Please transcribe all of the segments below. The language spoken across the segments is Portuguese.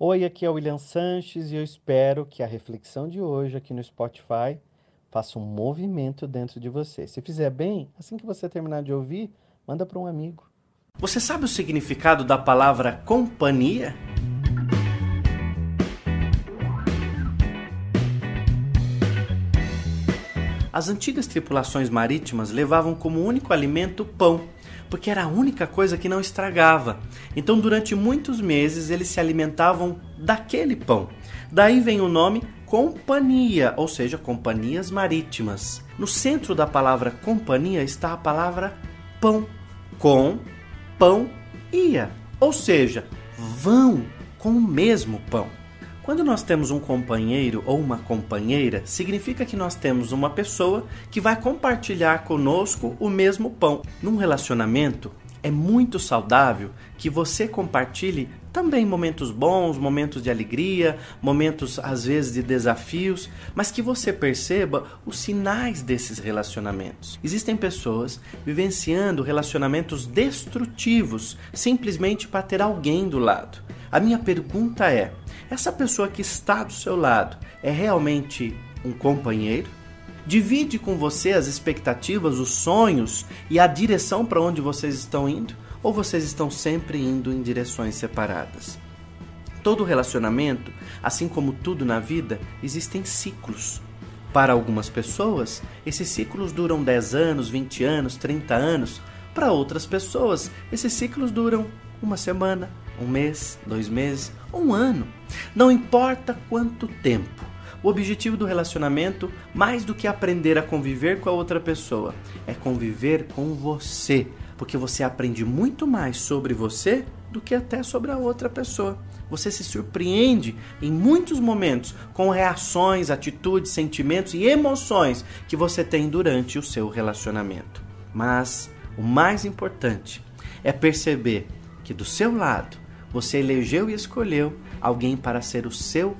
Oi, aqui é o William Sanches e eu espero que a reflexão de hoje aqui no Spotify faça um movimento dentro de você. Se fizer bem, assim que você terminar de ouvir, manda para um amigo. Você sabe o significado da palavra companhia? As antigas tripulações marítimas levavam como único alimento pão, porque era a única coisa que não estragava. Então, durante muitos meses, eles se alimentavam daquele pão. Daí vem o nome companhia, ou seja, companhias marítimas. No centro da palavra companhia está a palavra pão. Com, pão, ia. Ou seja, vão com o mesmo pão. Quando nós temos um companheiro ou uma companheira, significa que nós temos uma pessoa que vai compartilhar conosco o mesmo pão. Num relacionamento, é muito saudável que você compartilhe também momentos bons, momentos de alegria, momentos às vezes de desafios, mas que você perceba os sinais desses relacionamentos. Existem pessoas vivenciando relacionamentos destrutivos simplesmente para ter alguém do lado. A minha pergunta é: essa pessoa que está do seu lado é realmente um companheiro? Divide com você as expectativas, os sonhos e a direção para onde vocês estão indo? Ou vocês estão sempre indo em direções separadas? Todo relacionamento, assim como tudo na vida, existem ciclos. Para algumas pessoas, esses ciclos duram 10 anos, 20 anos, 30 anos. Para outras pessoas, esses ciclos duram uma semana, um mês, dois meses, um ano. Não importa quanto tempo. O objetivo do relacionamento, mais do que aprender a conviver com a outra pessoa, é conviver com você, porque você aprende muito mais sobre você do que até sobre a outra pessoa. Você se surpreende em muitos momentos com reações, atitudes, sentimentos e emoções que você tem durante o seu relacionamento. Mas o mais importante é perceber que do seu lado você elegeu e escolheu alguém para ser o seu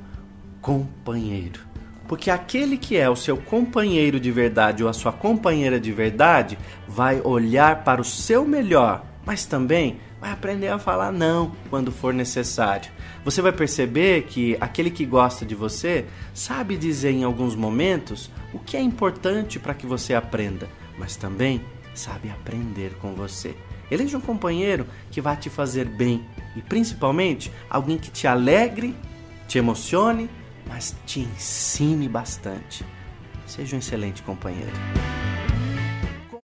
companheiro. Porque aquele que é o seu companheiro de verdade ou a sua companheira de verdade vai olhar para o seu melhor, mas também vai aprender a falar não quando for necessário. Você vai perceber que aquele que gosta de você sabe dizer em alguns momentos o que é importante para que você aprenda, mas também sabe aprender com você. Eleja um companheiro que vai te fazer bem e principalmente alguém que te alegre, te emocione, mas te ensine bastante. Seja um excelente companheiro.